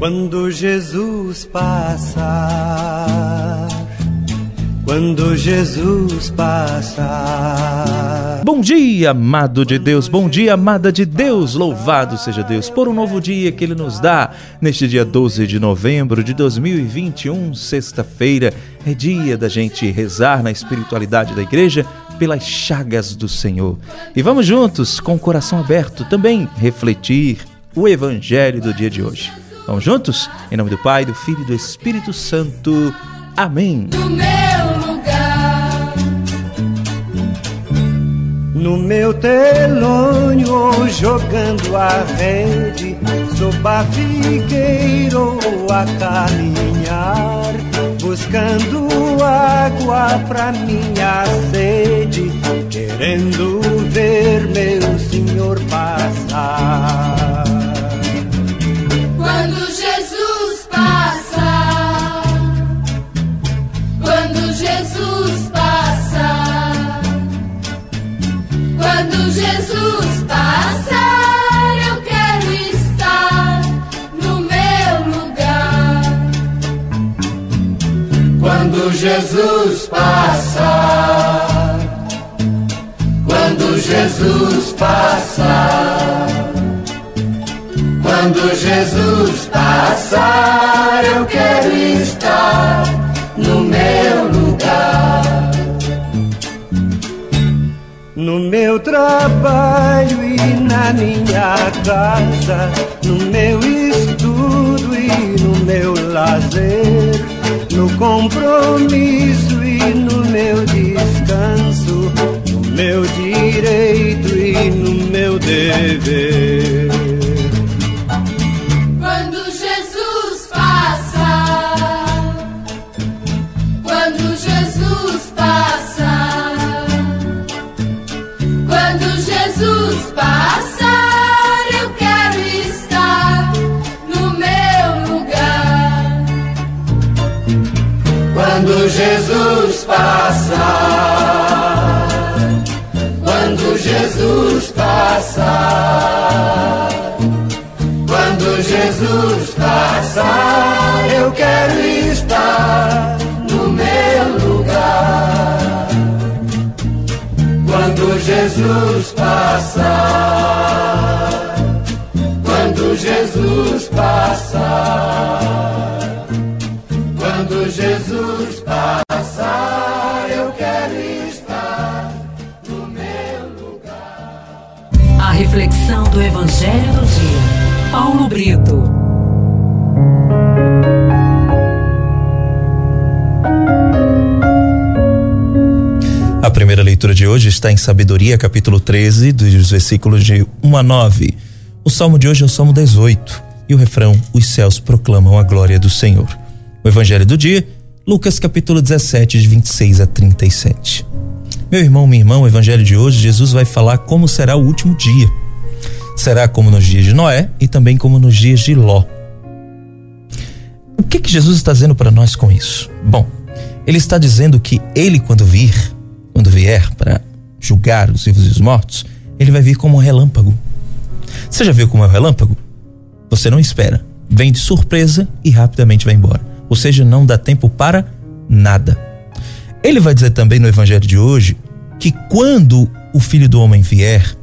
Quando Jesus passar, quando Jesus passar. Bom dia, amado de Deus, bom dia, amada de Deus, louvado seja Deus por um novo dia que Ele nos dá neste dia 12 de novembro de 2021, sexta-feira. É dia da gente rezar na espiritualidade da igreja pelas chagas do Senhor. E vamos juntos, com o coração aberto, também refletir o evangelho do dia de hoje. Vamos juntos? Em nome do Pai, do Filho e do Espírito Santo. Amém. No meu lugar. No meu telônio jogando a rede, sou barrigueiro a caminhar, buscando água pra minha sede, querendo ver meu Senhor passar. Quando Jesus passar, quando Jesus passar, quando Jesus passar, eu quero estar no meu lugar. No meu trabalho e na minha casa, no meu estudo e no meu lazer, compromisso e no meu descanso, no meu direito e no meu dever. Quando Jesus passar, quando Jesus passar, quando Jesus passar, eu quero estar no meu lugar. Quando Jesus passar, quando Jesus passar. Quando Jesus do Evangelho do Dia. Paulo Brito. A primeira leitura de hoje está em Sabedoria, capítulo 13, dos versículos de 1 a 9. O salmo de hoje é o salmo 18 e o refrão: Os céus proclamam a glória do Senhor. O evangelho do dia, Lucas, capítulo 17, de 26 a 37. Meu irmão, minha irmã, o evangelho de hoje, Jesus vai falar como será o último dia. Será como nos dias de Noé e também como nos dias de Ló. O que que Jesus está dizendo para nós com isso? Bom, ele está dizendo que ele quando vir, quando vier para julgar os vivos e os mortos, ele vai vir como um relâmpago. Você já viu como é o relâmpago? Você não espera, vem de surpresa e rapidamente vai embora. Ou seja, não dá tempo para nada. Ele vai dizer também no evangelho de hoje que quando o filho do homem vier,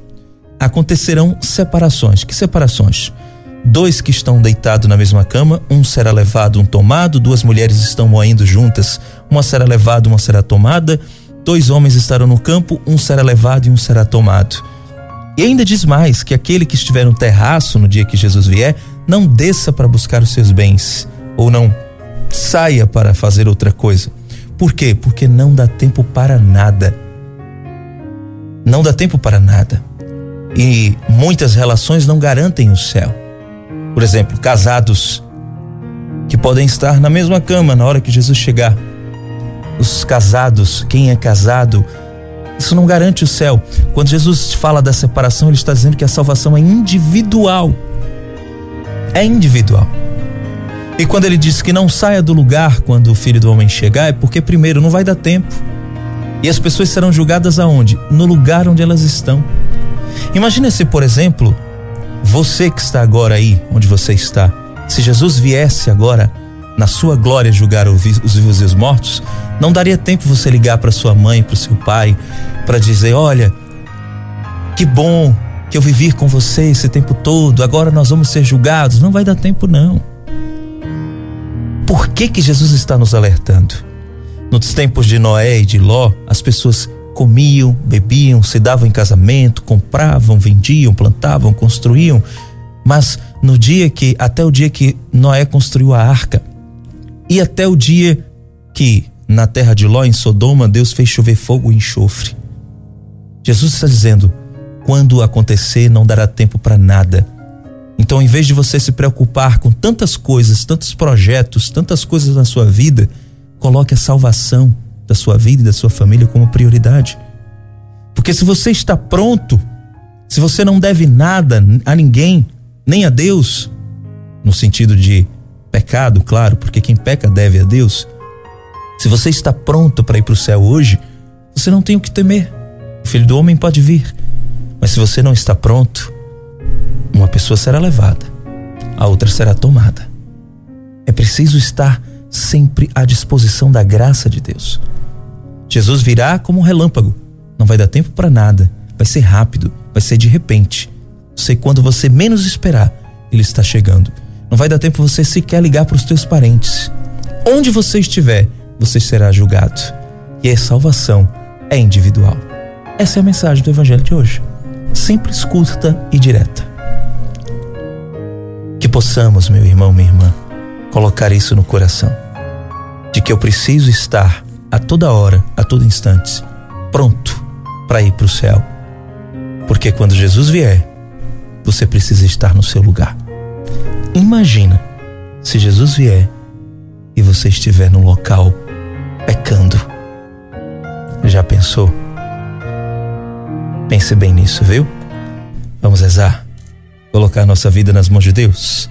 acontecerão separações. Que separações? Dois que estão deitados na mesma cama, um será levado, um tomado, duas mulheres estão moendo juntas, uma será levada, uma será tomada, dois homens estarão no campo, um será levado e um será tomado. E ainda diz mais que aquele que estiver no terraço no dia que Jesus vier, não desça para buscar os seus bens, ou não saia para fazer outra coisa. Por quê? Porque não dá tempo para nada. Não dá tempo para nada. E muitas relações não garantem o céu. Por exemplo, casados que podem estar na mesma cama na hora que Jesus chegar. Os casados, quem é casado, isso não garante o céu. Quando Jesus fala da separação, ele está dizendo que a salvação é individual. É individual. E quando ele diz que não saia do lugar quando o filho do homem chegar, é porque, primeiro, não vai dar tempo. E as pessoas serão julgadas aonde? No lugar onde elas estão. Imagina se, por exemplo, você que está agora aí, onde você está, Se Jesus viesse agora na sua glória julgar os vivos e os mortos, não daria tempo você ligar para sua mãe, para o seu pai, para dizer: olha, que bom que eu vivi com você esse tempo todo, agora nós vamos ser julgados. Não vai dar tempo, não. Por que que Jesus está nos alertando? Nos tempos de Noé e de Ló, as pessoas comiam, bebiam, se davam em casamento, compravam, vendiam, plantavam, construíam. Mas no dia que, até o dia que Noé construiu a arca, e até o dia que na terra de Ló, em Sodoma, Deus fez chover fogo e enxofre. Jesus está dizendo: quando acontecer, não dará tempo para nada. Então, em vez de você se preocupar com tantas coisas, tantos projetos, tantas coisas na sua vida, coloque a salvação da sua vida e da sua família como prioridade. Porque se você está pronto, se você não deve nada a ninguém, nem a Deus, no sentido de pecado, claro, porque quem peca deve a Deus. Se você está pronto para ir para o céu hoje, você não tem o que temer. O filho do homem pode vir. Mas se você não está pronto, uma pessoa será levada, a outra será tomada. É preciso estar sempre à disposição da graça de Deus. Jesus virá como um relâmpago. Não vai dar tempo para nada. Vai ser rápido, vai ser de repente. Sei quando você menos esperar, ele está chegando. Não vai dar tempo você sequer ligar para os teus parentes. Onde você estiver, você será julgado. E a salvação é individual. Essa é a mensagem do evangelho de hoje. Simples, curta e direta. Que possamos, meu irmão, minha irmã, colocar isso no coração. De que eu preciso estar a toda hora, a todo instante, pronto para ir para o céu. Porque quando Jesus vier, você precisa estar no seu lugar. Imagina se Jesus vier e você estiver no local pecando. Já pensou? Pense bem nisso, viu? Vamos rezar. Colocar nossa vida nas mãos de Deus.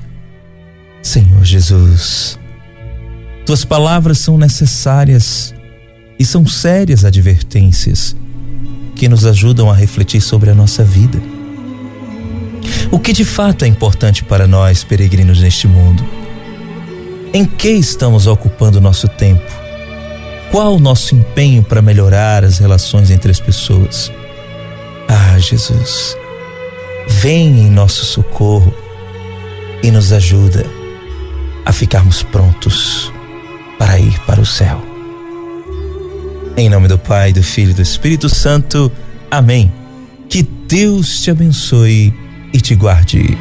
Senhor Jesus, tuas palavras são necessárias e são sérias advertências que nos ajudam a refletir sobre a nossa vida. O que de fato é importante para nós, peregrinos neste mundo? Em que estamos ocupando nosso tempo? Qual o nosso empenho para melhorar as relações entre as pessoas? Ah, Jesus, vem em nosso socorro e nos ajuda a ficarmos prontos para ir para o céu. Em nome do Pai, do Filho e do Espírito Santo. Amém. Que Deus te abençoe e te guarde.